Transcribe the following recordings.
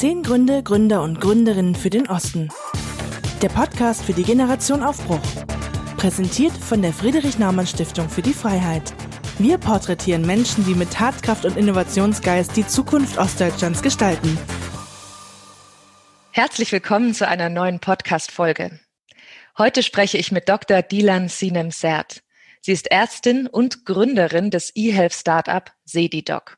Zehn Gründe, Gründer und Gründerinnen für den Osten. Der Podcast für die Generation Aufbruch. Präsentiert von der Friedrich-Naumann-Stiftung für die Freiheit. Wir porträtieren Menschen, die mit Tatkraft und Innovationsgeist die Zukunft Ostdeutschlands gestalten. Herzlich willkommen zu einer neuen Podcast-Folge. Heute spreche ich mit Dr. Dilan Sinem Sert. Sie ist Ärztin und Gründerin des E-Health-Startup SediDoc.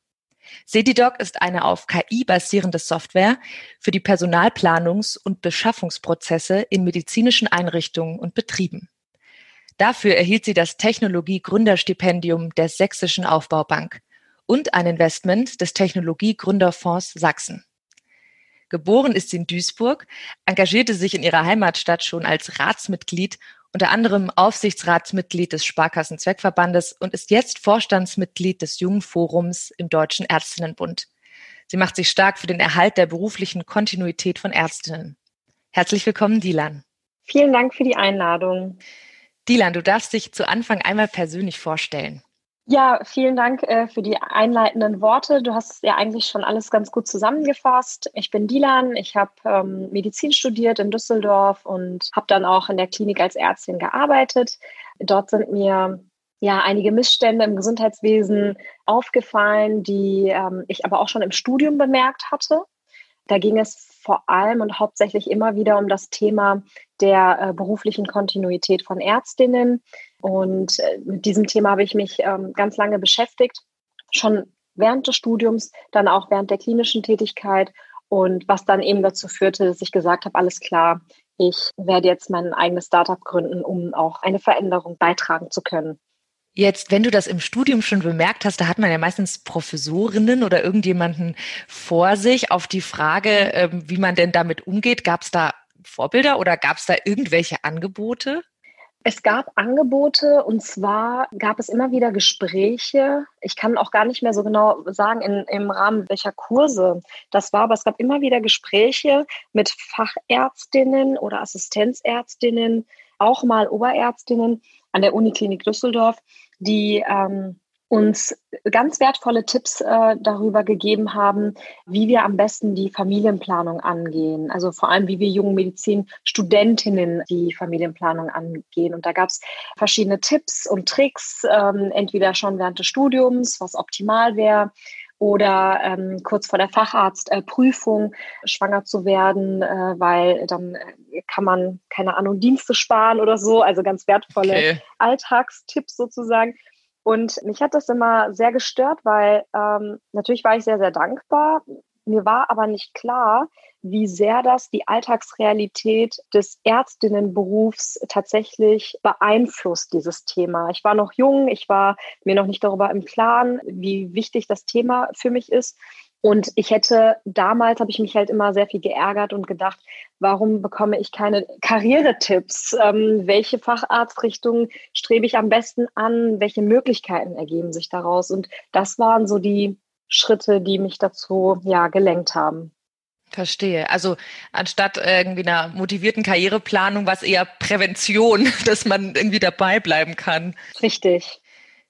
SediDoc ist eine auf KI basierende Software für die Personalplanungs- und Beschaffungsprozesse in medizinischen Einrichtungen und Betrieben. Dafür erhielt sie das Technologie-Gründerstipendium der Sächsischen Aufbaubank und ein Investment des Technologie-Gründerfonds Sachsen. Geboren ist sie in Duisburg, engagierte sich in ihrer Heimatstadt schon als Ratsmitglied unter anderem Aufsichtsratsmitglied des Sparkassenzweckverbandes und ist jetzt Vorstandsmitglied des Jungen Forums im Deutschen Ärztinnenbund. Sie macht sich stark für den Erhalt der beruflichen Kontinuität von Ärztinnen. Herzlich willkommen, Dilan. Vielen Dank für die Einladung. Dilan, du darfst dich zu Anfang einmal persönlich vorstellen. Ja, vielen Dank äh, für die einleitenden Worte. Du hast ja eigentlich schon alles ganz gut zusammengefasst. Ich bin Dilan, ich habe ähm, Medizin studiert in Düsseldorf und habe dann auch in der Klinik als Ärztin gearbeitet. Dort sind mir ja einige Missstände im Gesundheitswesen aufgefallen, die ähm, ich aber auch schon im Studium bemerkt hatte. Da ging es vor allem und hauptsächlich immer wieder um das Thema der äh, beruflichen Kontinuität von Ärztinnen. Und äh, mit diesem Thema habe ich mich ähm, ganz lange beschäftigt, schon während des Studiums, dann auch während der klinischen Tätigkeit und was dann eben dazu führte, dass ich gesagt habe, alles klar, ich werde jetzt mein eigenes Startup gründen, um auch eine Veränderung beitragen zu können. Jetzt, wenn du das im Studium schon bemerkt hast, da hat man ja meistens Professorinnen oder irgendjemanden vor sich auf die Frage, ähm, wie man denn damit umgeht. Gab es da Vorbilder oder gab es da irgendwelche Angebote? Es gab Angebote und zwar gab es immer wieder Gespräche. Ich kann auch gar nicht mehr so genau sagen, in, im Rahmen welcher Kurse das war, aber es gab immer wieder Gespräche mit Fachärztinnen oder Assistenzärztinnen, auch mal Oberärztinnen an der Uniklinik Düsseldorf, die ähm, uns ganz wertvolle Tipps äh, darüber gegeben haben, wie wir am besten die Familienplanung angehen. Also vor allem, wie wir jungen Medizinstudentinnen die Familienplanung angehen. Und da gab es verschiedene Tipps und Tricks, ähm, entweder schon während des Studiums, was optimal wäre, oder ähm, kurz vor der Facharztprüfung äh, schwanger zu werden, äh, weil dann äh, kann man, keine Ahnung, Dienste sparen oder so. Also ganz wertvolle okay. Alltagstipps sozusagen. Und mich hat das immer sehr gestört, weil ähm, natürlich war ich sehr, sehr dankbar. Mir war aber nicht klar, wie sehr das die Alltagsrealität des Ärztinnenberufs tatsächlich beeinflusst, dieses Thema. Ich war noch jung, ich war mir noch nicht darüber im Klaren, wie wichtig das Thema für mich ist. Und ich hätte damals habe ich mich halt immer sehr viel geärgert und gedacht, warum bekomme ich keine Karrieretipps? Ähm, welche Facharztrichtung strebe ich am besten an? Welche Möglichkeiten ergeben sich daraus? Und das waren so die Schritte, die mich dazu ja gelenkt haben. Verstehe. Also anstatt irgendwie einer motivierten Karriereplanung, was eher Prävention, dass man irgendwie dabei bleiben kann. Richtig.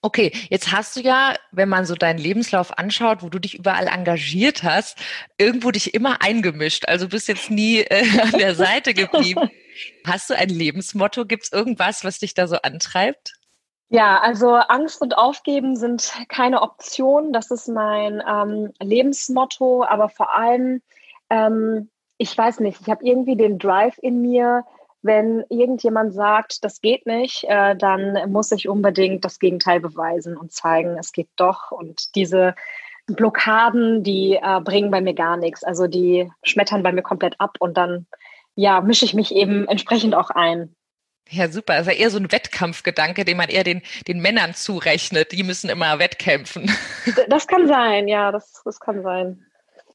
Okay, jetzt hast du ja, wenn man so deinen Lebenslauf anschaut, wo du dich überall engagiert hast, irgendwo dich immer eingemischt. Also bist jetzt nie äh, an der Seite geblieben. Hast du ein Lebensmotto? Gibt es irgendwas, was dich da so antreibt? Ja, also Angst und Aufgeben sind keine Option. Das ist mein ähm, Lebensmotto, aber vor allem, ähm, ich weiß nicht, ich habe irgendwie den Drive in mir, wenn irgendjemand sagt, das geht nicht, äh, dann muss ich unbedingt das Gegenteil beweisen und zeigen, es geht doch. Und diese Blockaden, die äh, bringen bei mir gar nichts. Also die schmettern bei mir komplett ab und dann ja, mische ich mich eben entsprechend auch ein. Ja, super. Das ist ja eher so ein Wettkampfgedanke, den man eher den, den Männern zurechnet. Die müssen immer wettkämpfen. Das kann sein, ja, das, das kann sein.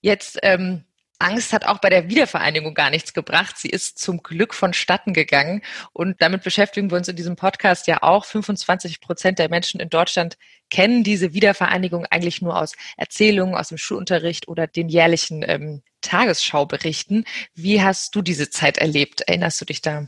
Jetzt ähm, Angst hat auch bei der Wiedervereinigung gar nichts gebracht. Sie ist zum Glück vonstatten gegangen. Und damit beschäftigen wir uns in diesem Podcast ja auch. 25 Prozent der Menschen in Deutschland kennen diese Wiedervereinigung eigentlich nur aus Erzählungen, aus dem Schulunterricht oder den jährlichen ähm, Tagesschauberichten. Wie hast du diese Zeit erlebt? Erinnerst du dich da?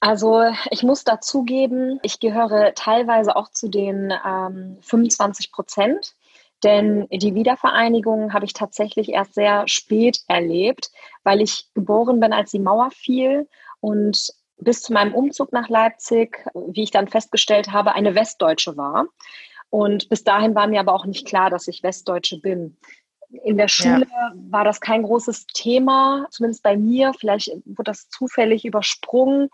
Also ich muss dazugeben, ich gehöre teilweise auch zu den ähm, 25 Prozent Denn die Wiedervereinigung habe ich tatsächlich erst sehr spät erlebt, weil ich geboren bin, als die Mauer fiel und bis zu meinem Umzug nach Leipzig, wie ich dann festgestellt habe, eine Westdeutsche war. Und bis dahin war mir aber auch nicht klar, dass ich Westdeutsche bin. In der Schule ja. war das kein großes Thema, zumindest bei mir. Vielleicht wurde das zufällig übersprungen.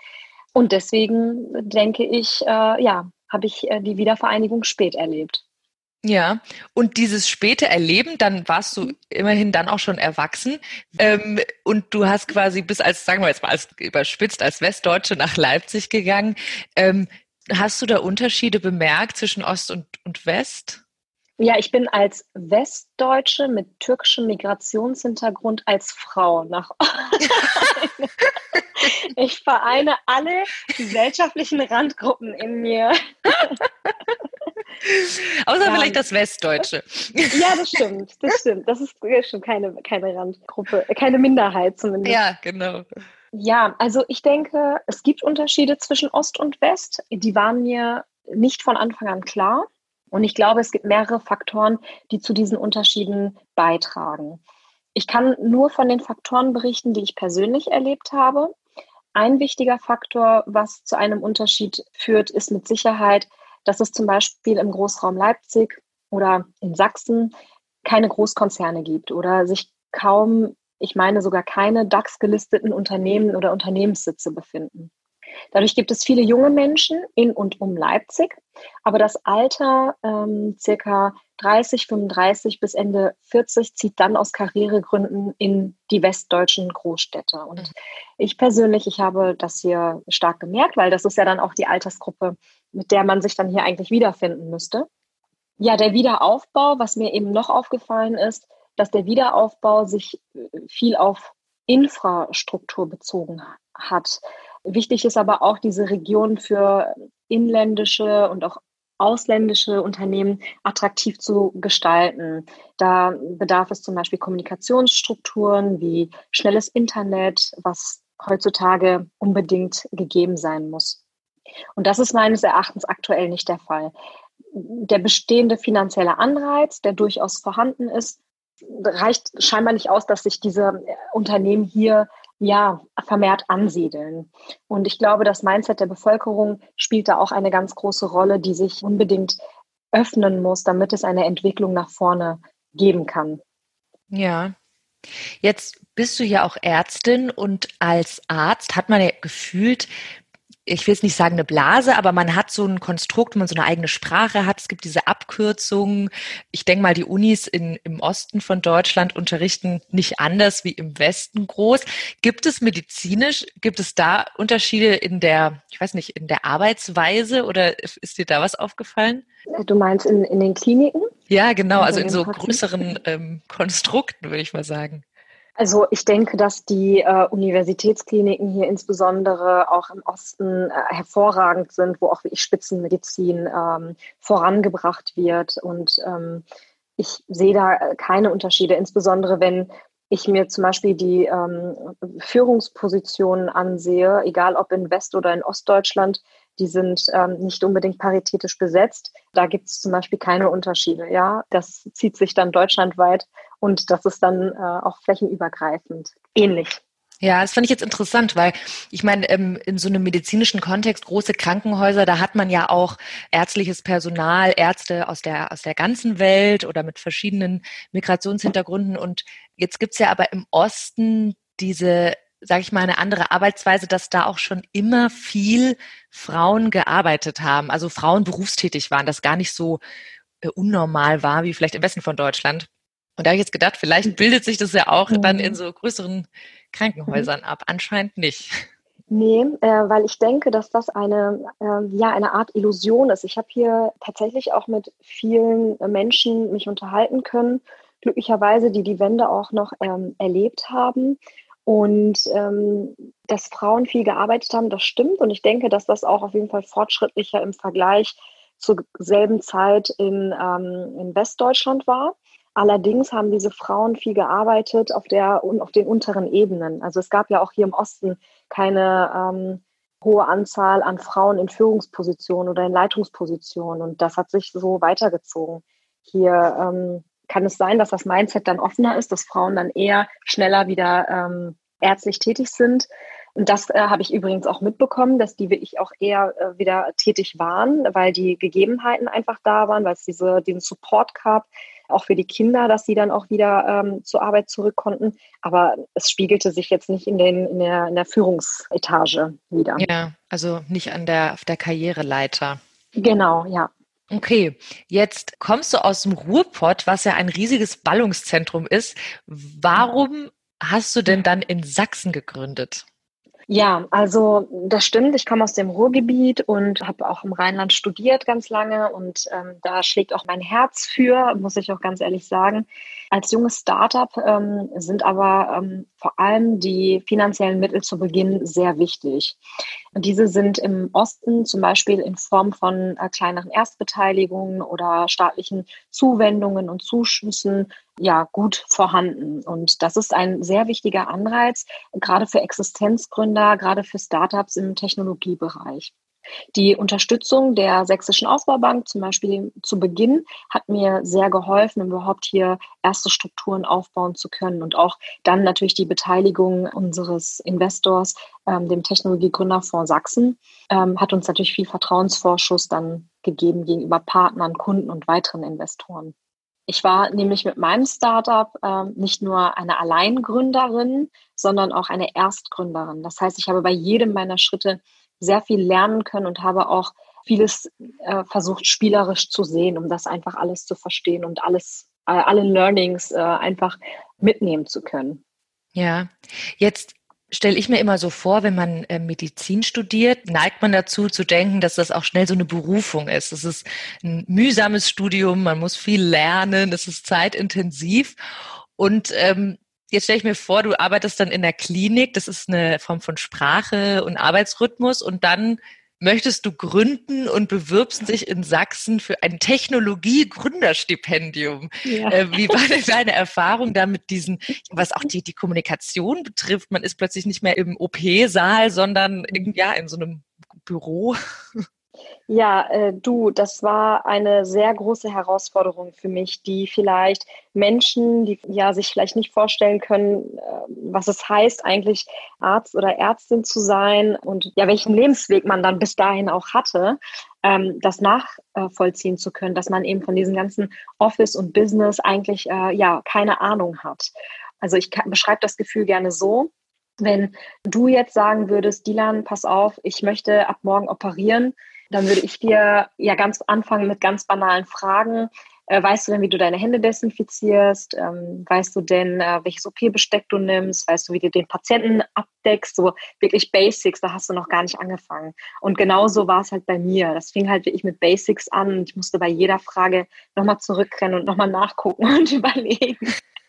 Und deswegen denke ich, äh, ja, habe ich äh, die Wiedervereinigung spät erlebt. Ja, und dieses späte Erleben, dann warst du immerhin dann auch schon erwachsen ähm, und du hast quasi bis als, sagen wir jetzt mal als überspitzt, als Westdeutsche nach Leipzig gegangen. Ähm, hast du da Unterschiede bemerkt zwischen Ost und, und West? Ja, ich bin als Westdeutsche mit türkischem Migrationshintergrund als Frau nach. ich vereine alle gesellschaftlichen Randgruppen in mir. Außer ja. vielleicht das Westdeutsche. Ja, das stimmt. Das stimmt. Das ist schon keine, keine Randgruppe, keine Minderheit zumindest. Ja, genau. Ja, also ich denke, es gibt Unterschiede zwischen Ost und West. Die waren mir nicht von Anfang an klar. Und ich glaube, es gibt mehrere Faktoren, die zu diesen Unterschieden beitragen. Ich kann nur von den Faktoren berichten, die ich persönlich erlebt habe. Ein wichtiger Faktor, was zu einem Unterschied führt, ist mit Sicherheit dass es zum Beispiel im Großraum Leipzig oder in Sachsen keine Großkonzerne gibt oder sich kaum, ich meine sogar keine DAX-gelisteten Unternehmen oder Unternehmenssitze befinden. Dadurch gibt es viele junge Menschen in und um Leipzig, aber das Alter ähm, circa 30, 35 bis Ende 40 zieht dann aus Karrieregründen in die westdeutschen Großstädte. Und mhm. ich persönlich, ich habe das hier stark gemerkt, weil das ist ja dann auch die Altersgruppe, mit der man sich dann hier eigentlich wiederfinden müsste. Ja, der Wiederaufbau, was mir eben noch aufgefallen ist, dass der Wiederaufbau sich äh, viel auf Infrastruktur bezogen hat. Wichtig ist aber auch, diese Region für inländische und auch ausländische Unternehmen attraktiv zu gestalten. Da bedarf es zum Beispiel Kommunikationsstrukturen wie schnelles Internet, was heutzutage unbedingt gegeben sein muss. Und das ist meines Erachtens aktuell nicht der Fall. Der bestehende finanzielle Anreiz, der durchaus vorhanden ist, reicht scheinbar nicht aus, dass sich diese Unternehmen hier ja vermehrt ansiedeln. Und ich glaube, das Mindset der Bevölkerung spielt da auch eine ganz große Rolle, die sich unbedingt öffnen muss, damit es eine Entwicklung nach vorne geben kann. Ja. Jetzt bist du ja auch Ärztin und als Arzt hat man ja gefühlt ich will jetzt nicht sagen eine Blase, aber man hat so ein Konstrukt, man so eine eigene Sprache hat. Es gibt diese Abkürzungen. Ich denke mal, die Unis in, im Osten von Deutschland unterrichten nicht anders wie im Westen groß. Gibt es medizinisch, gibt es da Unterschiede in der, ich weiß nicht, in der Arbeitsweise oder ist dir da was aufgefallen? Du meinst in, in den Kliniken? Ja, genau, also in so größeren ähm, Konstrukten, würde ich mal sagen. Also ich denke, dass die äh, Universitätskliniken hier insbesondere auch im Osten äh, hervorragend sind, wo auch wirklich Spitzenmedizin ähm, vorangebracht wird. Und ähm, ich sehe da keine Unterschiede, insbesondere wenn ich mir zum Beispiel die ähm, Führungspositionen ansehe, egal ob in West- oder in Ostdeutschland, die sind ähm, nicht unbedingt paritätisch besetzt. Da gibt es zum Beispiel keine Unterschiede. Ja, das zieht sich dann deutschlandweit und das ist dann äh, auch flächenübergreifend ähnlich. Ja, das fand ich jetzt interessant, weil ich meine, ähm, in so einem medizinischen Kontext, große Krankenhäuser, da hat man ja auch ärztliches Personal, Ärzte aus der, aus der ganzen Welt oder mit verschiedenen Migrationshintergründen. Und jetzt gibt's ja aber im Osten diese sage ich mal, eine andere Arbeitsweise, dass da auch schon immer viel Frauen gearbeitet haben, also Frauen berufstätig waren, das gar nicht so äh, unnormal war wie vielleicht im Westen von Deutschland. Und da habe ich jetzt gedacht, vielleicht bildet sich das ja auch mhm. dann in so größeren Krankenhäusern ab. Anscheinend nicht. Nee, äh, weil ich denke, dass das eine, äh, ja, eine Art Illusion ist. Ich habe hier tatsächlich auch mit vielen Menschen mich unterhalten können, glücklicherweise, die die Wende auch noch ähm, erlebt haben. Und ähm, dass Frauen viel gearbeitet haben, das stimmt. Und ich denke, dass das auch auf jeden Fall fortschrittlicher im Vergleich zur selben Zeit in, ähm, in Westdeutschland war. Allerdings haben diese Frauen viel gearbeitet auf, der, auf den unteren Ebenen. Also es gab ja auch hier im Osten keine ähm, hohe Anzahl an Frauen in Führungspositionen oder in Leitungspositionen. Und das hat sich so weitergezogen. hier ähm, kann es sein, dass das Mindset dann offener ist, dass Frauen dann eher schneller wieder ähm, ärztlich tätig sind. Und das äh, habe ich übrigens auch mitbekommen, dass die wirklich auch eher äh, wieder tätig waren, weil die Gegebenheiten einfach da waren, weil es diese, diesen Support gab, auch für die Kinder, dass sie dann auch wieder ähm, zur Arbeit zurück konnten. Aber es spiegelte sich jetzt nicht in, den, in, der, in der Führungsetage wieder. Ja, also nicht an der, auf der Karriereleiter. Genau, ja. Okay, jetzt kommst du aus dem Ruhrpott, was ja ein riesiges Ballungszentrum ist. Warum hast du denn dann in Sachsen gegründet? Ja, also das stimmt. Ich komme aus dem Ruhrgebiet und habe auch im Rheinland studiert ganz lange und ähm, da schlägt auch mein Herz für, muss ich auch ganz ehrlich sagen. Als junges Startup ähm, sind aber ähm, vor allem die finanziellen Mittel zu Beginn sehr wichtig. Und diese sind im Osten zum Beispiel in Form von äh, kleineren Erstbeteiligungen oder staatlichen Zuwendungen und Zuschüssen ja gut vorhanden. Und das ist ein sehr wichtiger Anreiz, gerade für Existenzgründer, gerade für Startups im Technologiebereich. Die Unterstützung der Sächsischen Aufbaubank zum Beispiel zu Beginn hat mir sehr geholfen, um überhaupt hier erste Strukturen aufbauen zu können und auch dann natürlich die Beteiligung unseres Investors, ähm, dem Technologiegründerfonds Sachsen, ähm, hat uns natürlich viel Vertrauensvorschuss dann gegeben gegenüber Partnern, Kunden und weiteren Investoren. Ich war nämlich mit meinem Startup ähm, nicht nur eine Alleingründerin, sondern auch eine Erstgründerin. Das heißt, ich habe bei jedem meiner Schritte sehr viel lernen können und habe auch vieles äh, versucht, spielerisch zu sehen, um das einfach alles zu verstehen und alles, äh, alle Learnings äh, einfach mitnehmen zu können. Ja, jetzt stelle ich mir immer so vor, wenn man äh, Medizin studiert, neigt man dazu zu denken, dass das auch schnell so eine Berufung ist. Es ist ein mühsames Studium, man muss viel lernen, es ist zeitintensiv. Und ähm, jetzt stelle ich mir vor, du arbeitest dann in der Klinik, das ist eine Form von Sprache und Arbeitsrhythmus und dann möchtest du gründen und bewirbst dich in Sachsen für ein Technologie-Gründerstipendium. Ja. Äh, wie war denn deine Erfahrung da mit diesen, was auch die, die Kommunikation betrifft? Man ist plötzlich nicht mehr im OP-Saal, sondern ja, in so einem Büro. Ja, äh, du, das war eine sehr große Herausforderung für mich, die vielleicht Menschen, die ja sich vielleicht nicht vorstellen können, äh, was es heißt, eigentlich Arzt oder Ärztin zu sein und ja, welchen Lebensweg man dann bis dahin auch hatte, ähm, das nachvollziehen zu können, dass man eben von diesem ganzen Office und Business eigentlich äh, ja keine Ahnung hat. Also ich beschreibe das Gefühl gerne so. Wenn du jetzt sagen würdest, Dilan, pass auf, ich möchte ab morgen operieren, dann würde ich dir ja ganz anfangen mit ganz banalen Fragen. Äh, weißt du denn, wie du deine Hände desinfizierst? Ähm, weißt du denn, äh, welches OP-Besteck du nimmst? Weißt du, wie du den Patienten abdeckst? So wirklich Basics, da hast du noch gar nicht angefangen. Und genauso war es halt bei mir. Das fing halt wirklich mit Basics an ich musste bei jeder Frage nochmal zurückrennen und nochmal nachgucken und überlegen.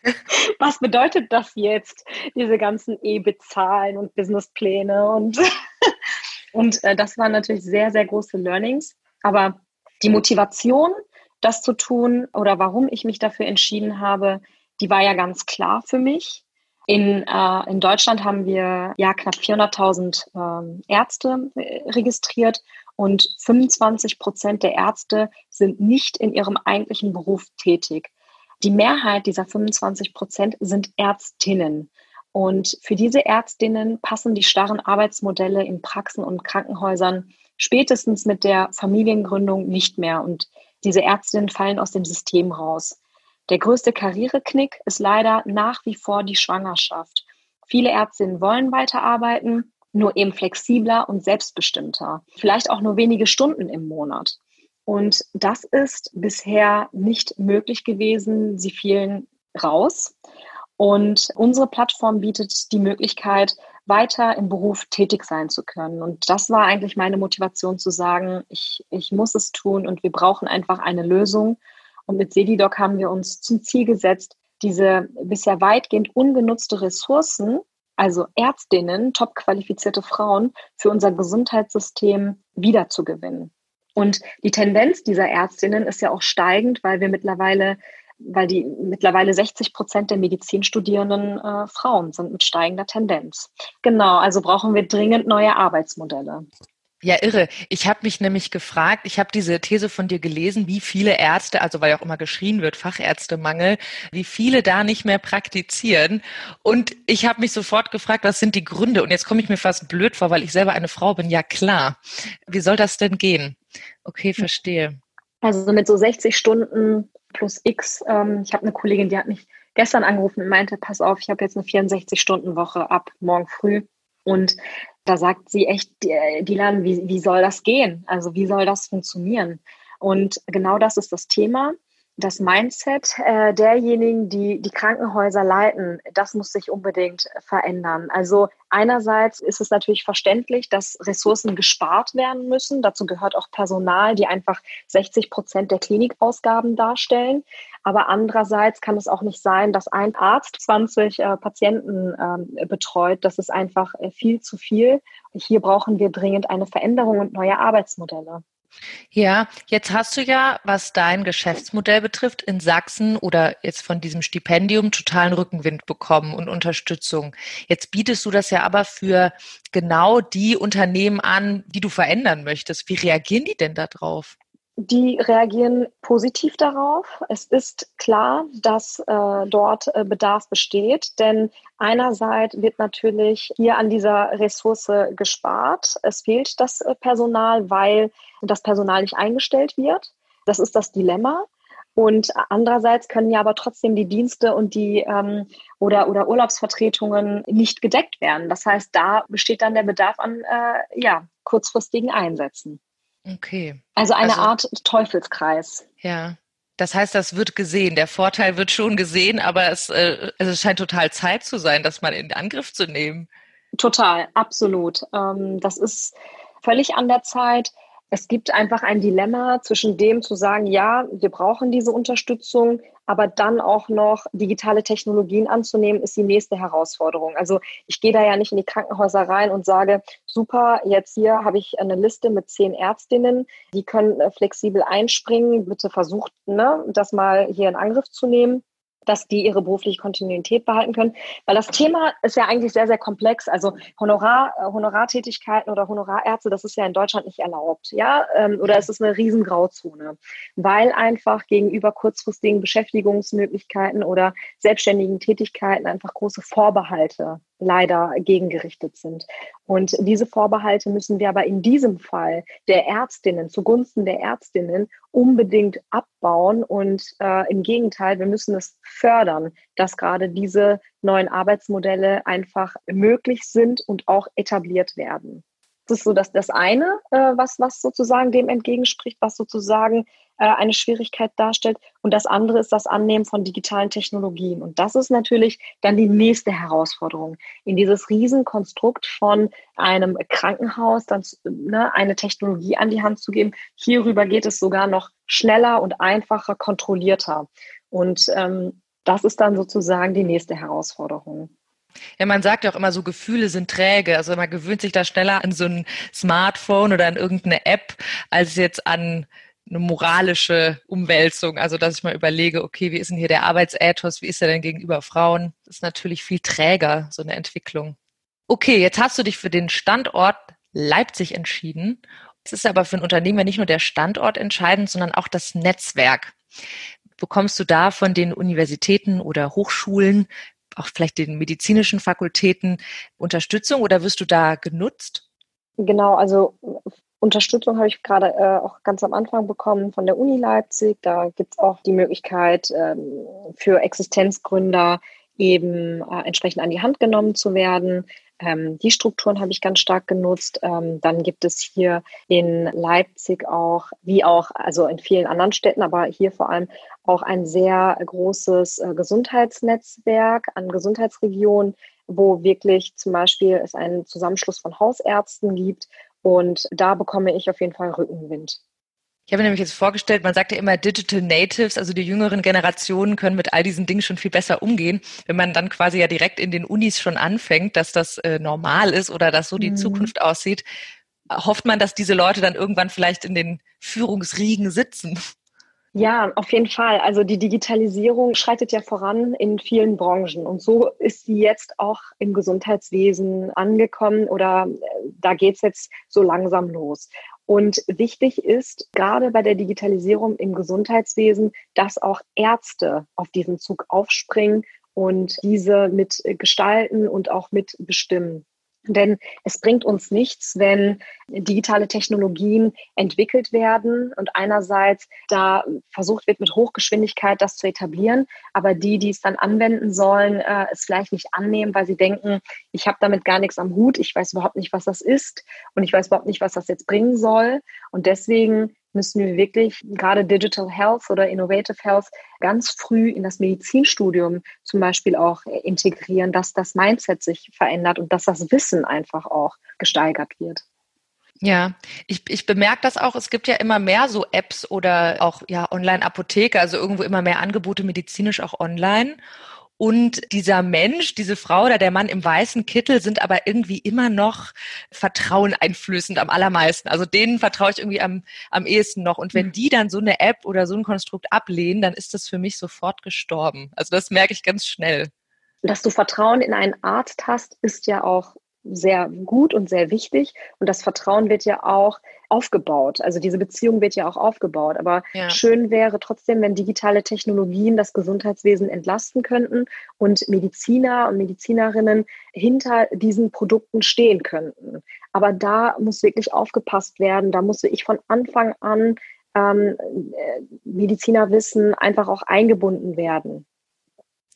Was bedeutet das jetzt, diese ganzen E-Bezahlen und Businesspläne und und äh, das waren natürlich sehr, sehr große Learnings. Aber die Motivation, das zu tun oder warum ich mich dafür entschieden habe, die war ja ganz klar für mich. In, äh, in Deutschland haben wir ja knapp 400.000 ähm, Ärzte äh, registriert und 25 Prozent der Ärzte sind nicht in ihrem eigentlichen Beruf tätig. Die Mehrheit dieser 25 Prozent sind Ärztinnen. Und für diese Ärztinnen passen die starren Arbeitsmodelle in Praxen und Krankenhäusern spätestens mit der Familiengründung nicht mehr. Und diese Ärztinnen fallen aus dem System raus. Der größte Karriereknick ist leider nach wie vor die Schwangerschaft. Viele Ärztinnen wollen weiterarbeiten, nur eben flexibler und selbstbestimmter. Vielleicht auch nur wenige Stunden im Monat. Und das ist bisher nicht möglich gewesen. Sie fielen raus. Und unsere Plattform bietet die Möglichkeit, weiter im Beruf tätig sein zu können. Und das war eigentlich meine Motivation zu sagen, ich, ich muss es tun und wir brauchen einfach eine Lösung. Und mit Sedidoc haben wir uns zum Ziel gesetzt, diese bisher weitgehend ungenutzte Ressourcen, also Ärztinnen, top qualifizierte Frauen, für unser Gesundheitssystem wiederzugewinnen. Und die Tendenz dieser Ärztinnen ist ja auch steigend, weil wir mittlerweile weil die mittlerweile 60 Prozent der Medizinstudierenden äh, Frauen sind mit steigender Tendenz. Genau, also brauchen wir dringend neue Arbeitsmodelle. Ja, irre. Ich habe mich nämlich gefragt, ich habe diese These von dir gelesen, wie viele Ärzte, also weil ja auch immer geschrien wird, Fachärztemangel, wie viele da nicht mehr praktizieren. Und ich habe mich sofort gefragt, was sind die Gründe? Und jetzt komme ich mir fast blöd vor, weil ich selber eine Frau bin. Ja, klar. Wie soll das denn gehen? Okay, verstehe. Also mit so 60 Stunden plus X. Ähm, ich habe eine Kollegin, die hat mich gestern angerufen und meinte, pass auf, ich habe jetzt eine 64-Stunden-Woche ab morgen früh. Und da sagt sie echt, Dilan, wie, wie soll das gehen? Also wie soll das funktionieren? Und genau das ist das Thema das Mindset äh, derjenigen, die die Krankenhäuser leiten, das muss sich unbedingt verändern. Also einerseits ist es natürlich verständlich, dass Ressourcen gespart werden müssen. Dazu gehört auch Personal, die einfach 60 Prozent der Klinikausgaben darstellen. Aber andererseits kann es auch nicht sein, dass ein Arzt 20 äh, Patienten äh, betreut. Das ist einfach äh, viel zu viel. Hier brauchen wir dringend eine Veränderung und neue Arbeitsmodelle. Ja, jetzt hast du ja, was dein Geschäftsmodell betrifft, in Sachsen oder jetzt von diesem Stipendium totalen Rückenwind bekommen und Unterstützung. Jetzt bietest du das ja aber für genau die Unternehmen an, die du verändern möchtest. Wie reagieren die denn darauf? Die reagieren positiv darauf. Es ist klar, dass äh, dort äh, Bedarf besteht, denn einerseits wird natürlich hier an dieser Ressource gespart. Es fehlt das äh, Personal, weil das Personal nicht eingestellt wird. Das ist das Dilemma. Und andererseits können ja aber trotzdem die Dienste und die ähm, oder, oder Urlaubsvertretungen nicht gedeckt werden. Das heißt, da besteht dann der Bedarf an äh, ja, kurzfristigen Einsätzen. Okay. Also eine also, Art Teufelskreis. Ja. Das heißt, das wird gesehen. Der Vorteil wird schon gesehen, aber es, äh, also es scheint total Zeit zu sein, das mal in Angriff zu nehmen. Total, absolut. Ähm, das ist völlig an der Zeit es gibt einfach ein Dilemma zwischen dem zu sagen, ja, wir brauchen diese Unterstützung, aber dann auch noch digitale Technologien anzunehmen, ist die nächste Herausforderung. Also ich gehe da ja nicht in die Krankenhäuser rein und sage, super, jetzt hier habe ich eine Liste mit zehn Ärztinnen, die können äh, flexibel einspringen. Bitte versucht, ne, das mal hier in Angriff zu nehmen dass die ihre berufliche Kontinuität behalten können. Weil das Thema ist ja eigentlich sehr, sehr komplex. Also Honorar, äh, Honorartätigkeiten oder Honorarärzte, das ist ja in Deutschland nicht erlaubt. Ja, ähm, oder es ist eine riesen Grauzone, weil einfach gegenüber kurzfristigen Beschäftigungsmöglichkeiten oder selbstständigen Tätigkeiten einfach große Vorbehalte leider gegengerichtet sind. Und diese Vorbehalte müssen wir aber in diesem Fall der Ärztinnen zugunsten der Ärztinnen unbedingt abbauen. Und äh, im Gegenteil, wir müssen es fördern, dass gerade diese neuen Arbeitsmodelle einfach möglich sind und auch etabliert werden. Das ist so dass das eine, äh, was, was sozusagen dem entgegenspricht, was sozusagen eine Schwierigkeit darstellt. Und das andere ist das Annehmen von digitalen Technologien. Und das ist natürlich dann die nächste Herausforderung, in dieses Riesenkonstrukt von einem Krankenhaus dann ne, eine Technologie an die Hand zu geben. Hierüber geht es sogar noch schneller und einfacher, kontrollierter. Und ähm, das ist dann sozusagen die nächste Herausforderung. Ja, man sagt ja auch immer so, Gefühle sind träge. Also man gewöhnt sich da schneller an so ein Smartphone oder an irgendeine App, als jetzt an eine moralische Umwälzung. Also, dass ich mal überlege, okay, wie ist denn hier der Arbeitsethos? Wie ist er denn gegenüber Frauen? Das ist natürlich viel träger, so eine Entwicklung. Okay, jetzt hast du dich für den Standort Leipzig entschieden. Es ist aber für ein Unternehmen nicht nur der Standort entscheidend, sondern auch das Netzwerk. Bekommst du da von den Universitäten oder Hochschulen, auch vielleicht den medizinischen Fakultäten Unterstützung oder wirst du da genutzt? Genau, also Unterstützung habe ich gerade äh, auch ganz am Anfang bekommen von der Uni Leipzig. Da gibt es auch die Möglichkeit ähm, für Existenzgründer eben äh, entsprechend an die Hand genommen zu werden. Ähm, die Strukturen habe ich ganz stark genutzt. Ähm, dann gibt es hier in Leipzig auch, wie auch, also in vielen anderen Städten, aber hier vor allem auch ein sehr großes äh, Gesundheitsnetzwerk an Gesundheitsregionen, wo wirklich zum Beispiel es einen Zusammenschluss von Hausärzten gibt und da bekomme ich auf jeden Fall Rückenwind. Ich habe mir nämlich jetzt vorgestellt, man sagt ja immer Digital Natives, also die jüngeren Generationen können mit all diesen Dingen schon viel besser umgehen. Wenn man dann quasi ja direkt in den Unis schon anfängt, dass das äh, normal ist oder dass so die mhm. Zukunft aussieht, hofft man, dass diese Leute dann irgendwann vielleicht in den Führungsriegen sitzen. Ja, auf jeden Fall. Also die Digitalisierung schreitet ja voran in vielen Branchen und so ist sie jetzt auch im Gesundheitswesen angekommen oder äh, da geht's jetzt so langsam los. Und wichtig ist gerade bei der Digitalisierung im Gesundheitswesen, dass auch Ärzte auf diesen Zug aufspringen und diese mit gestalten und auch mitbestimmen. Denn es bringt uns nichts, wenn digitale Technologien entwickelt werden und einerseits da versucht wird, mit Hochgeschwindigkeit das zu etablieren, aber die, die es dann anwenden sollen, äh, es vielleicht nicht annehmen, weil sie denken, ich habe damit gar nichts am Hut, ich weiß überhaupt nicht, was das ist und ich weiß überhaupt nicht, was das jetzt bringen soll. Und deswegen müssen wir wirklich gerade Digital Health oder Innovative Health ganz früh in das Medizinstudium zum Beispiel auch integrieren, dass das Mindset sich verändert und dass das Wissen einfach auch gesteigert wird. Ja, ich, ich bemerke das auch. Es gibt ja immer mehr so Apps oder auch ja Online-Apotheke, also irgendwo immer mehr Angebote medizinisch auch online. Und dieser Mensch, diese Frau oder der Mann im weißen Kittel sind aber irgendwie immer noch Vertrauen einflößend am allermeisten. Also denen vertraue ich irgendwie am, am ehesten noch. Und wenn mhm. die dann so eine App oder so ein Konstrukt ablehnen, dann ist das für mich sofort gestorben. Also das merke ich ganz schnell. Dass du Vertrauen in einen Arzt hast, ist ja auch sehr gut und sehr wichtig. Und das Vertrauen wird ja auch aufgebaut. Also diese Beziehung wird ja auch aufgebaut. Aber ja. schön wäre trotzdem, wenn digitale Technologien das Gesundheitswesen entlasten könnten und Mediziner und Medizinerinnen hinter diesen Produkten stehen könnten. Aber da muss wirklich aufgepasst werden. Da muss ich von Anfang an ähm, äh, Medizinerwissen einfach auch eingebunden werden.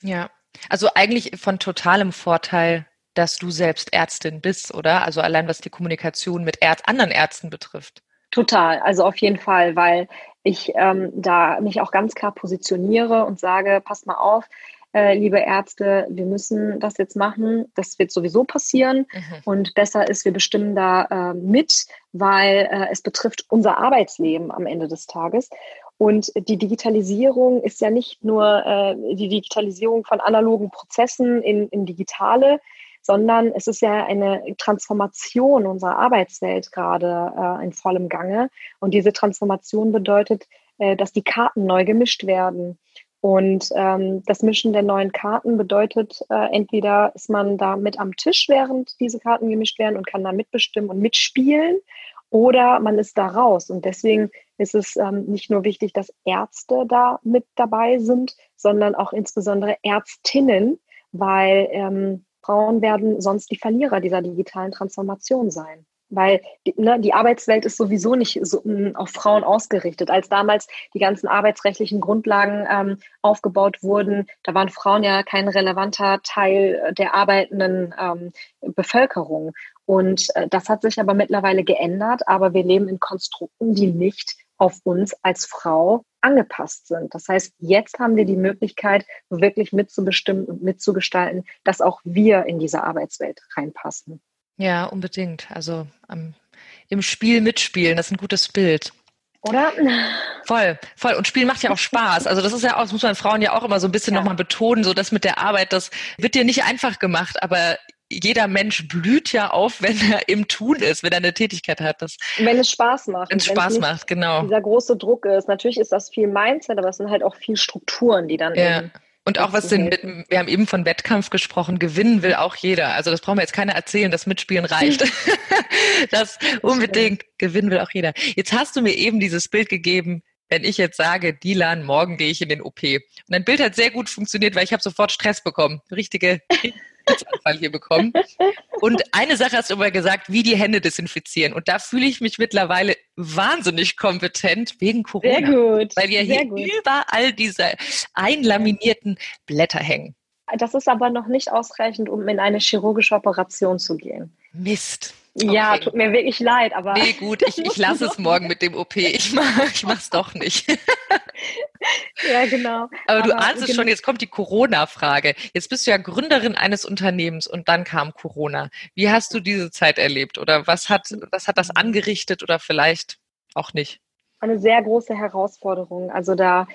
Ja, also eigentlich von totalem Vorteil dass du selbst Ärztin bist, oder? Also allein was die Kommunikation mit Ärz anderen Ärzten betrifft. Total, also auf jeden Fall, weil ich ähm, da mich auch ganz klar positioniere und sage, passt mal auf, äh, liebe Ärzte, wir müssen das jetzt machen. Das wird sowieso passieren. Mhm. Und besser ist, wir bestimmen da äh, mit, weil äh, es betrifft unser Arbeitsleben am Ende des Tages. Und die Digitalisierung ist ja nicht nur äh, die Digitalisierung von analogen Prozessen in, in digitale, sondern es ist ja eine Transformation unserer Arbeitswelt gerade äh, in vollem Gange. Und diese Transformation bedeutet, äh, dass die Karten neu gemischt werden. Und ähm, das Mischen der neuen Karten bedeutet, äh, entweder ist man da mit am Tisch, während diese Karten gemischt werden und kann da mitbestimmen und mitspielen, oder man ist da raus. Und deswegen ist es ähm, nicht nur wichtig, dass Ärzte da mit dabei sind, sondern auch insbesondere Ärztinnen, weil ähm, Frauen werden sonst die Verlierer dieser digitalen Transformation sein. Weil die, ne, die Arbeitswelt ist sowieso nicht so, m, hm, auf Frauen ausgerichtet. Als damals die ganzen arbeitsrechtlichen Grundlagen ähm, aufgebaut wurden, da waren Frauen ja kein relevanter Teil der arbeitenden ähm, Bevölkerung. Und äh, das hat sich aber mittlerweile geändert, aber wir leben in Konstrukten, die nicht auf uns als Frau angepasst sind. Das heißt, jetzt haben wir die Möglichkeit, wirklich mitzubestimmen und mitzugestalten, dass auch wir in diese Arbeitswelt reinpassen. Ja, unbedingt. Also um, im Spiel mitspielen, das ist ein gutes Bild. Oder? Voll, voll. Und Spielen macht ja auch Spaß. Also das ist ja auch, das muss man Frauen ja auch immer so ein bisschen ja. nochmal betonen, so dass mit der Arbeit, das wird dir nicht einfach gemacht, aber jeder Mensch blüht ja auf, wenn er im Tun ist, wenn er eine Tätigkeit hat. Das, wenn es Spaß macht. Wenn es Spaß macht, genau. Dieser große Druck ist. Natürlich ist das viel Mindset, aber es sind halt auch viel Strukturen, die dann ja. Und auch was den, wir haben eben von Wettkampf gesprochen, gewinnen will auch jeder. Also das brauchen wir jetzt keiner erzählen, das Mitspielen reicht. das unbedingt, gewinnen will auch jeder. Jetzt hast du mir eben dieses Bild gegeben, wenn ich jetzt sage, Dilan, morgen gehe ich in den OP. Und dein Bild hat sehr gut funktioniert, weil ich habe sofort Stress bekommen. Richtige Anfall hier bekommen. Und eine Sache hast du immer gesagt, wie die Hände desinfizieren. Und da fühle ich mich mittlerweile wahnsinnig kompetent wegen Corona. Sehr gut. Weil wir Sehr hier gut. überall diese einlaminierten Blätter hängen. Das ist aber noch nicht ausreichend, um in eine chirurgische Operation zu gehen. Mist. Okay. Ja, tut mir wirklich leid, aber. Nee, gut, ich, ich lasse es morgen mit dem OP. Ich mach, ich mach's doch nicht. ja, genau. Aber, aber du ahnst es genau. schon, jetzt kommt die Corona-Frage. Jetzt bist du ja Gründerin eines Unternehmens und dann kam Corona. Wie hast du diese Zeit erlebt? Oder was hat, was hat das angerichtet oder vielleicht auch nicht? Eine sehr große Herausforderung. Also da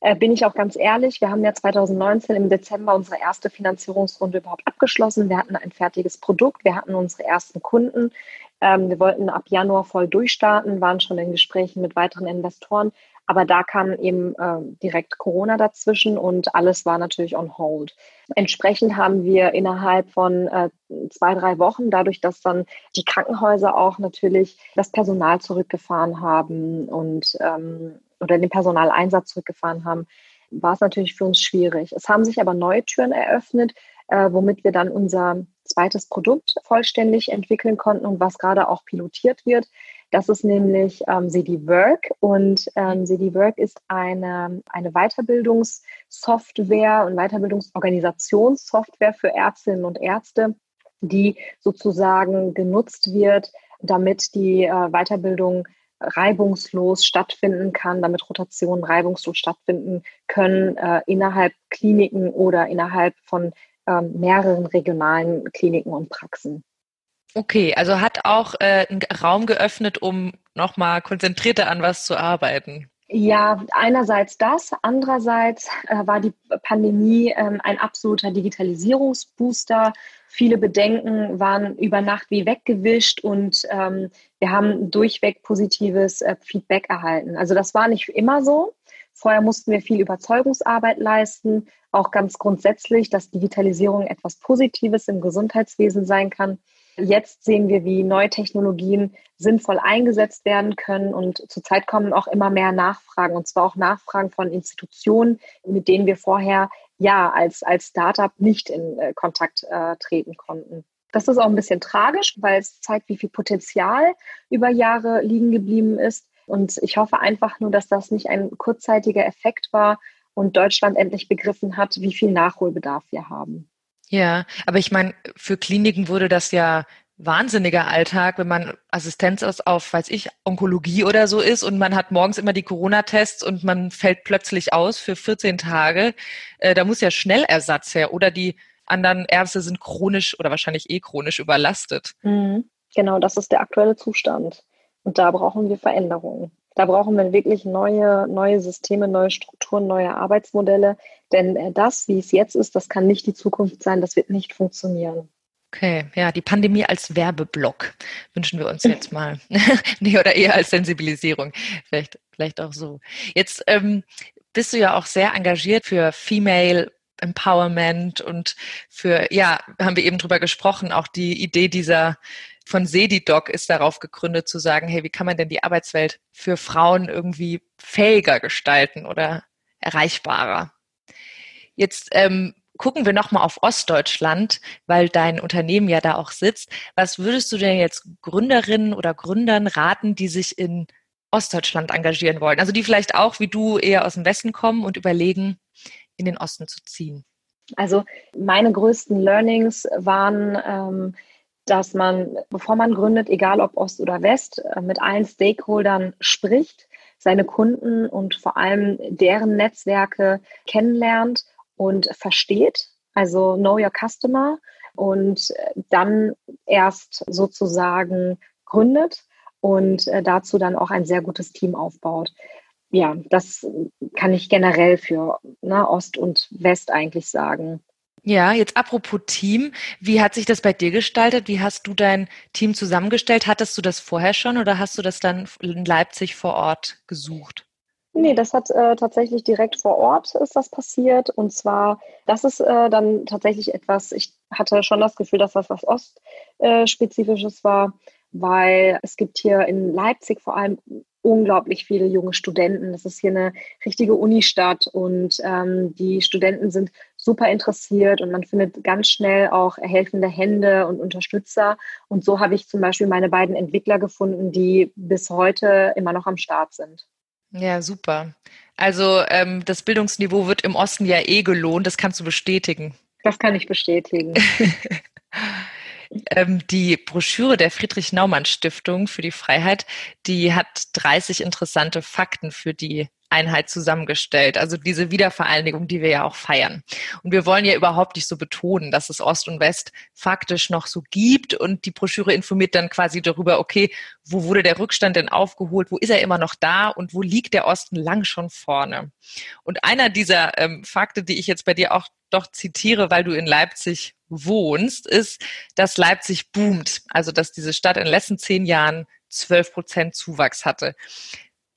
äh, bin ich auch ganz ehrlich, wir haben ja 2019 im Dezember unsere erste Finanzierungsrunde überhaupt abgeschlossen. Wir hatten ein fertiges Produkt, wir hatten unsere ersten Kunden. Ähm, wir wollten ab Januar voll durchstarten, waren schon in Gesprächen mit weiteren Investoren. Aber da kam eben äh, direkt Corona dazwischen und alles war natürlich on hold. Entsprechend haben wir innerhalb von äh, zwei, drei Wochen, dadurch, dass dann die Krankenhäuser auch natürlich das Personal zurückgefahren haben und ähm, oder den Personaleinsatz zurückgefahren haben, war es natürlich für uns schwierig. Es haben sich aber neue Türen eröffnet, äh, womit wir dann unser zweites Produkt vollständig entwickeln konnten und was gerade auch pilotiert wird. Das ist nämlich ähm, CD Work und ähm, CD Work ist eine, eine Weiterbildungssoftware und Weiterbildungsorganisationssoftware für Ärztinnen und Ärzte, die sozusagen genutzt wird, damit die äh, Weiterbildung reibungslos stattfinden kann, damit Rotationen reibungslos stattfinden können äh, innerhalb Kliniken oder innerhalb von ähm, mehreren regionalen Kliniken und Praxen. Okay, also hat auch äh, einen Raum geöffnet, um nochmal konzentrierter an was zu arbeiten. Ja, einerseits das, andererseits äh, war die Pandemie ähm, ein absoluter Digitalisierungsbooster. Viele Bedenken waren über Nacht wie weggewischt und ähm, wir haben durchweg positives äh, Feedback erhalten. Also das war nicht immer so. Vorher mussten wir viel Überzeugungsarbeit leisten, auch ganz grundsätzlich, dass Digitalisierung etwas Positives im Gesundheitswesen sein kann. Jetzt sehen wir, wie neue Technologien sinnvoll eingesetzt werden können und zurzeit kommen auch immer mehr Nachfragen und zwar auch Nachfragen von Institutionen, mit denen wir vorher ja als, als Startup nicht in äh, Kontakt äh, treten konnten. Das ist auch ein bisschen tragisch, weil es zeigt, wie viel Potenzial über Jahre liegen geblieben ist. Und ich hoffe einfach nur, dass das nicht ein kurzzeitiger Effekt war und Deutschland endlich begriffen hat, wie viel Nachholbedarf wir haben. Ja, aber ich meine, für Kliniken wurde das ja wahnsinniger Alltag, wenn man Assistenz auf, weiß ich, Onkologie oder so ist und man hat morgens immer die Corona-Tests und man fällt plötzlich aus für 14 Tage. Äh, da muss ja Schnellersatz her oder die anderen Ärzte sind chronisch oder wahrscheinlich eh chronisch überlastet. Mhm. Genau, das ist der aktuelle Zustand. Und da brauchen wir Veränderungen. Da brauchen wir wirklich neue, neue Systeme, neue Strukturen, neue Arbeitsmodelle. Denn äh, das, wie es jetzt ist, das kann nicht die Zukunft sein. Das wird nicht funktionieren. Okay, ja, die Pandemie als Werbeblock wünschen wir uns jetzt mal. nee, oder eher als Sensibilisierung. Vielleicht, vielleicht auch so. Jetzt ähm, bist du ja auch sehr engagiert für Female Empowerment und für, ja, haben wir eben drüber gesprochen, auch die Idee dieser von Sedidoc ist darauf gegründet zu sagen, hey, wie kann man denn die Arbeitswelt für Frauen irgendwie fähiger gestalten oder erreichbarer? Jetzt ähm, gucken wir nochmal auf Ostdeutschland, weil dein Unternehmen ja da auch sitzt. Was würdest du denn jetzt Gründerinnen oder Gründern raten, die sich in Ostdeutschland engagieren wollen? Also die vielleicht auch wie du eher aus dem Westen kommen und überlegen, in den Osten zu ziehen. Also meine größten Learnings waren, ähm, dass man, bevor man gründet, egal ob Ost oder West, äh, mit allen Stakeholdern spricht, seine Kunden und vor allem deren Netzwerke kennenlernt und versteht. Also know your customer und äh, dann erst sozusagen gründet und äh, dazu dann auch ein sehr gutes Team aufbaut. Ja, das kann ich generell für ne, Ost und West eigentlich sagen. Ja, jetzt apropos Team, wie hat sich das bei dir gestaltet? Wie hast du dein Team zusammengestellt? Hattest du das vorher schon oder hast du das dann in Leipzig vor Ort gesucht? Nee, das hat äh, tatsächlich direkt vor Ort ist das passiert. Und zwar, das ist äh, dann tatsächlich etwas, ich hatte schon das Gefühl, dass das was Ostspezifisches war, weil es gibt hier in Leipzig vor allem unglaublich viele junge Studenten. Das ist hier eine richtige Unistadt und ähm, die Studenten sind super interessiert und man findet ganz schnell auch helfende Hände und Unterstützer. Und so habe ich zum Beispiel meine beiden Entwickler gefunden, die bis heute immer noch am Start sind. Ja, super. Also ähm, das Bildungsniveau wird im Osten ja eh gelohnt, das kannst du bestätigen. Das kann ich bestätigen. ähm, die Broschüre der Friedrich Naumann Stiftung für die Freiheit, die hat 30 interessante Fakten für die Einheit zusammengestellt. Also diese Wiedervereinigung, die wir ja auch feiern. Und wir wollen ja überhaupt nicht so betonen, dass es Ost und West faktisch noch so gibt. Und die Broschüre informiert dann quasi darüber, okay, wo wurde der Rückstand denn aufgeholt? Wo ist er immer noch da? Und wo liegt der Osten lang schon vorne? Und einer dieser ähm, Fakte, die ich jetzt bei dir auch doch zitiere, weil du in Leipzig wohnst, ist, dass Leipzig boomt. Also, dass diese Stadt in den letzten zehn Jahren zwölf Prozent Zuwachs hatte.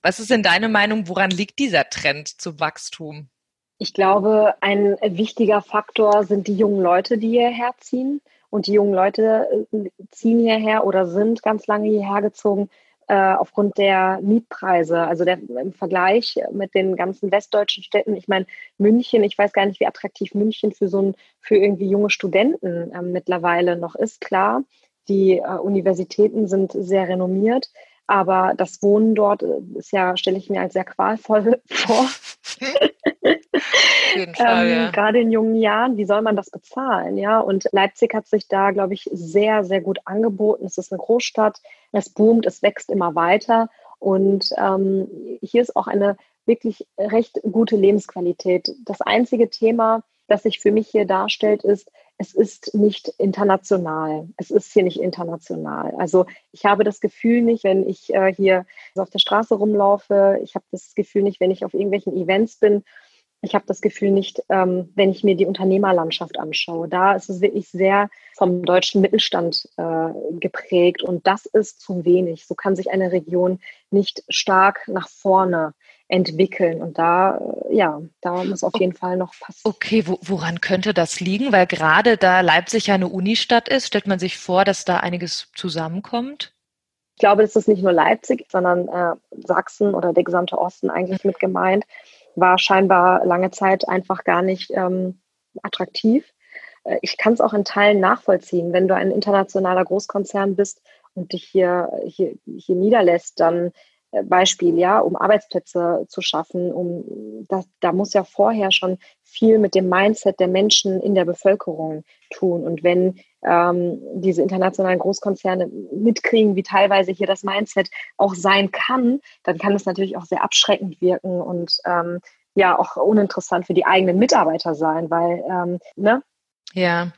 Was ist denn deine Meinung, woran liegt dieser Trend zum Wachstum? Ich glaube, ein wichtiger Faktor sind die jungen Leute, die hierher ziehen. Und die jungen Leute äh, ziehen hierher oder sind ganz lange hierher gezogen äh, aufgrund der Mietpreise. Also der, im Vergleich mit den ganzen westdeutschen Städten. Ich meine, München, ich weiß gar nicht, wie attraktiv München für so ein, für irgendwie junge Studenten äh, mittlerweile noch ist. Klar, die äh, Universitäten sind sehr renommiert. Aber das Wohnen dort äh, ist ja, stelle ich mir als sehr qualvoll vor. Fall, ähm, ja. Gerade in jungen Jahren, wie soll man das bezahlen? Ja, und Leipzig hat sich da, glaube ich, sehr, sehr gut angeboten. Es ist eine Großstadt, es boomt, es wächst immer weiter. Und ähm, hier ist auch eine wirklich recht gute Lebensqualität. Das einzige Thema, das sich für mich hier darstellt, ist, es ist nicht international. Es ist hier nicht international. Also ich habe das Gefühl nicht, wenn ich äh, hier auf der Straße rumlaufe. Ich habe das Gefühl nicht, wenn ich auf irgendwelchen Events bin. Ich habe das Gefühl nicht, ähm, wenn ich mir die Unternehmerlandschaft anschaue. Da ist es wirklich sehr vom deutschen Mittelstand äh, geprägt und das ist zu wenig. So kann sich eine Region nicht stark nach vorne entwickeln. Und da, äh, ja, da muss auf jeden Fall noch passieren. Okay, wo, woran könnte das liegen? Weil gerade da Leipzig ja eine Unistadt ist, stellt man sich vor, dass da einiges zusammenkommt? Ich glaube, das ist nicht nur Leipzig, sondern äh, Sachsen oder der gesamte Osten eigentlich mit gemeint, war scheinbar lange Zeit einfach gar nicht ähm, attraktiv. Äh, ich kann es auch in Teilen nachvollziehen. Wenn du ein internationaler Großkonzern bist und dich hier, hier, hier niederlässt, dann Beispiel, ja, um Arbeitsplätze zu schaffen, um das, da muss ja vorher schon viel mit dem Mindset der Menschen in der Bevölkerung tun. Und wenn ähm, diese internationalen Großkonzerne mitkriegen, wie teilweise hier das Mindset auch sein kann, dann kann es natürlich auch sehr abschreckend wirken und ähm, ja auch uninteressant für die eigenen Mitarbeiter sein, weil, ähm, ne? Ja.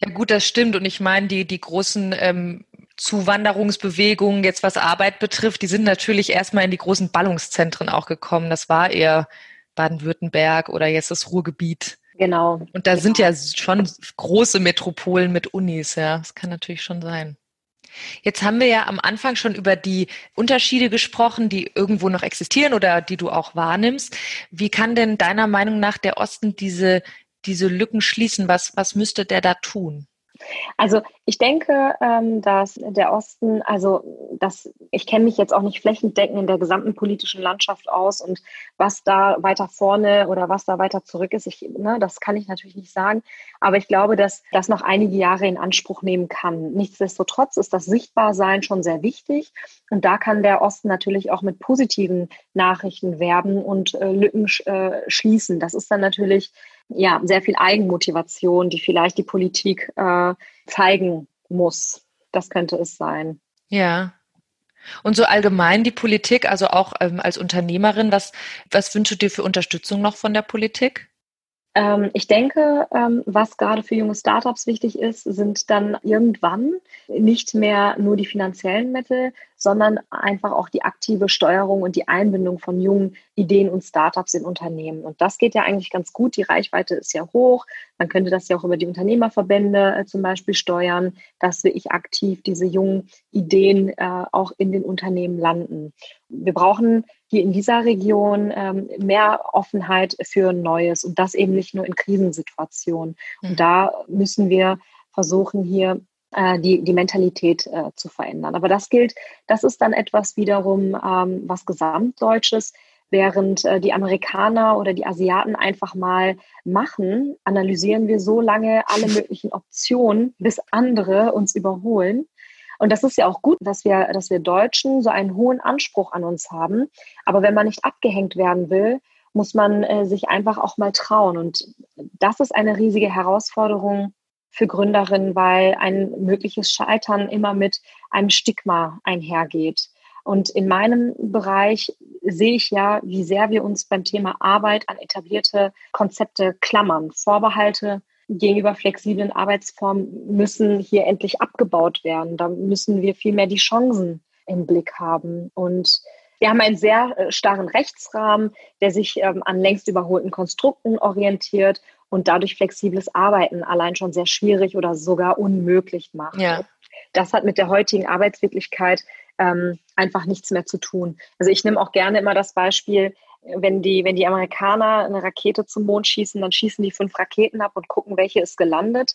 Ja, gut, das stimmt. Und ich meine, die, die großen ähm, Zuwanderungsbewegungen, jetzt was Arbeit betrifft, die sind natürlich erstmal in die großen Ballungszentren auch gekommen. Das war eher Baden-Württemberg oder jetzt das Ruhrgebiet. Genau. Und da genau. sind ja schon große Metropolen mit Unis, ja. Das kann natürlich schon sein. Jetzt haben wir ja am Anfang schon über die Unterschiede gesprochen, die irgendwo noch existieren oder die du auch wahrnimmst. Wie kann denn deiner Meinung nach der Osten diese, diese Lücken schließen? Was, was müsste der da tun? Also ich denke, ähm, dass der Osten, also das, ich kenne mich jetzt auch nicht flächendeckend in der gesamten politischen Landschaft aus und was da weiter vorne oder was da weiter zurück ist, ich, ne, das kann ich natürlich nicht sagen. Aber ich glaube, dass das noch einige Jahre in Anspruch nehmen kann. Nichtsdestotrotz ist das Sichtbarsein schon sehr wichtig und da kann der Osten natürlich auch mit positiven Nachrichten werben und äh, Lücken äh, schließen. Das ist dann natürlich ja, sehr viel Eigenmotivation, die vielleicht die Politik äh, zeigen muss. Das könnte es sein. Ja. Und so allgemein die Politik, also auch ähm, als Unternehmerin, was, was wünschst du dir für Unterstützung noch von der Politik? Ähm, ich denke, ähm, was gerade für junge Startups wichtig ist, sind dann irgendwann nicht mehr nur die finanziellen Mittel, sondern einfach auch die aktive Steuerung und die Einbindung von jungen Ideen und Startups in Unternehmen. Und das geht ja eigentlich ganz gut. Die Reichweite ist ja hoch. Man könnte das ja auch über die Unternehmerverbände äh, zum Beispiel steuern, dass wirklich aktiv diese jungen Ideen äh, auch in den Unternehmen landen. Wir brauchen hier in dieser Region ähm, mehr Offenheit für Neues und das eben nicht nur in Krisensituationen. Mhm. Und da müssen wir versuchen, hier äh, die, die Mentalität äh, zu verändern. Aber das gilt, das ist dann etwas wiederum ähm, was Gesamtdeutsches. Während äh, die Amerikaner oder die Asiaten einfach mal machen, analysieren wir so lange alle möglichen Optionen, bis andere uns überholen. Und das ist ja auch gut, dass wir, dass wir Deutschen so einen hohen Anspruch an uns haben. Aber wenn man nicht abgehängt werden will, muss man äh, sich einfach auch mal trauen. Und das ist eine riesige Herausforderung für Gründerinnen, weil ein mögliches Scheitern immer mit einem Stigma einhergeht. Und in meinem Bereich sehe ich ja, wie sehr wir uns beim Thema Arbeit an etablierte Konzepte klammern. Vorbehalte gegenüber flexiblen Arbeitsformen müssen hier endlich abgebaut werden. Da müssen wir viel mehr die Chancen im Blick haben. Und wir haben einen sehr äh, starren Rechtsrahmen, der sich ähm, an längst überholten Konstrukten orientiert und dadurch flexibles Arbeiten allein schon sehr schwierig oder sogar unmöglich macht. Ja. Das hat mit der heutigen Arbeitswirklichkeit ähm, einfach nichts mehr zu tun. Also ich nehme auch gerne immer das Beispiel, wenn die, wenn die Amerikaner eine Rakete zum Mond schießen, dann schießen die fünf Raketen ab und gucken, welche ist gelandet.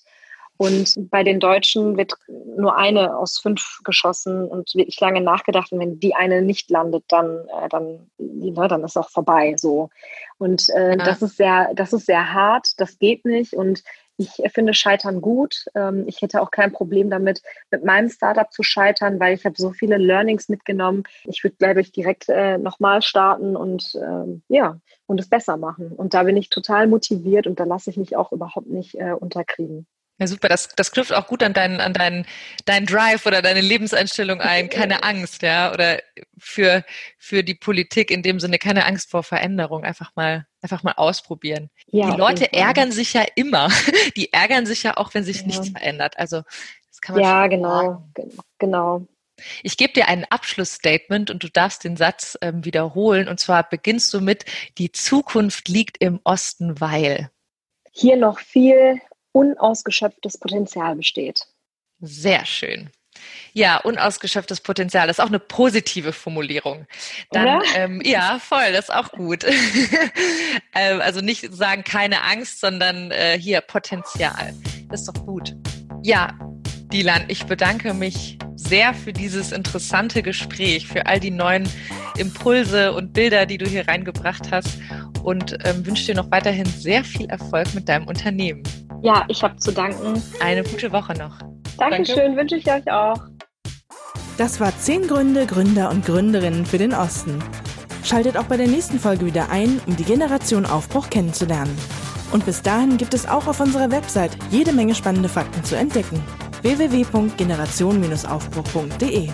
Und bei den Deutschen wird nur eine aus fünf geschossen und wirklich lange nachgedacht. Und wenn die eine nicht landet, dann, äh, dann, ne, dann ist auch vorbei. So. Und äh, ja. das ist sehr, das ist sehr hart, das geht nicht. Und ich finde Scheitern gut. Ähm, ich hätte auch kein Problem damit, mit meinem Startup zu scheitern, weil ich habe so viele Learnings mitgenommen. Ich würde, glaube ich, direkt äh, nochmal starten und ähm, ja, und es besser machen. Und da bin ich total motiviert und da lasse ich mich auch überhaupt nicht äh, unterkriegen. Ja, super. Das, das knüpft auch gut an deinen, an deinen, deinen Drive oder deine Lebenseinstellung ein. Keine Angst, ja. Oder für, für die Politik in dem Sinne keine Angst vor Veränderung. Einfach mal, einfach mal ausprobieren. Ja, die Leute ärgern sich ja immer. Die ärgern sich ja auch, wenn sich ja. nichts verändert. Also, das kann man Ja, genau, sagen. genau. Ich gebe dir ein Abschlussstatement und du darfst den Satz ähm, wiederholen. Und zwar beginnst du mit, die Zukunft liegt im Osten, weil. Hier noch viel unausgeschöpftes Potenzial besteht. Sehr schön. Ja, unausgeschöpftes Potenzial ist auch eine positive Formulierung. Dann, ähm, ja, voll, das ist auch gut. ähm, also nicht sagen keine Angst, sondern äh, hier Potenzial. Das ist doch gut. Ja, Dilan, ich bedanke mich sehr für dieses interessante Gespräch, für all die neuen Impulse und Bilder, die du hier reingebracht hast und ähm, wünsche dir noch weiterhin sehr viel Erfolg mit deinem Unternehmen. Ja, ich habe zu danken. Eine gute Woche noch. Dankeschön, Danke. wünsche ich euch auch. Das war 10 Gründe, Gründer und Gründerinnen für den Osten. Schaltet auch bei der nächsten Folge wieder ein, um die Generation Aufbruch kennenzulernen. Und bis dahin gibt es auch auf unserer Website jede Menge spannende Fakten zu entdecken. www.generation-aufbruch.de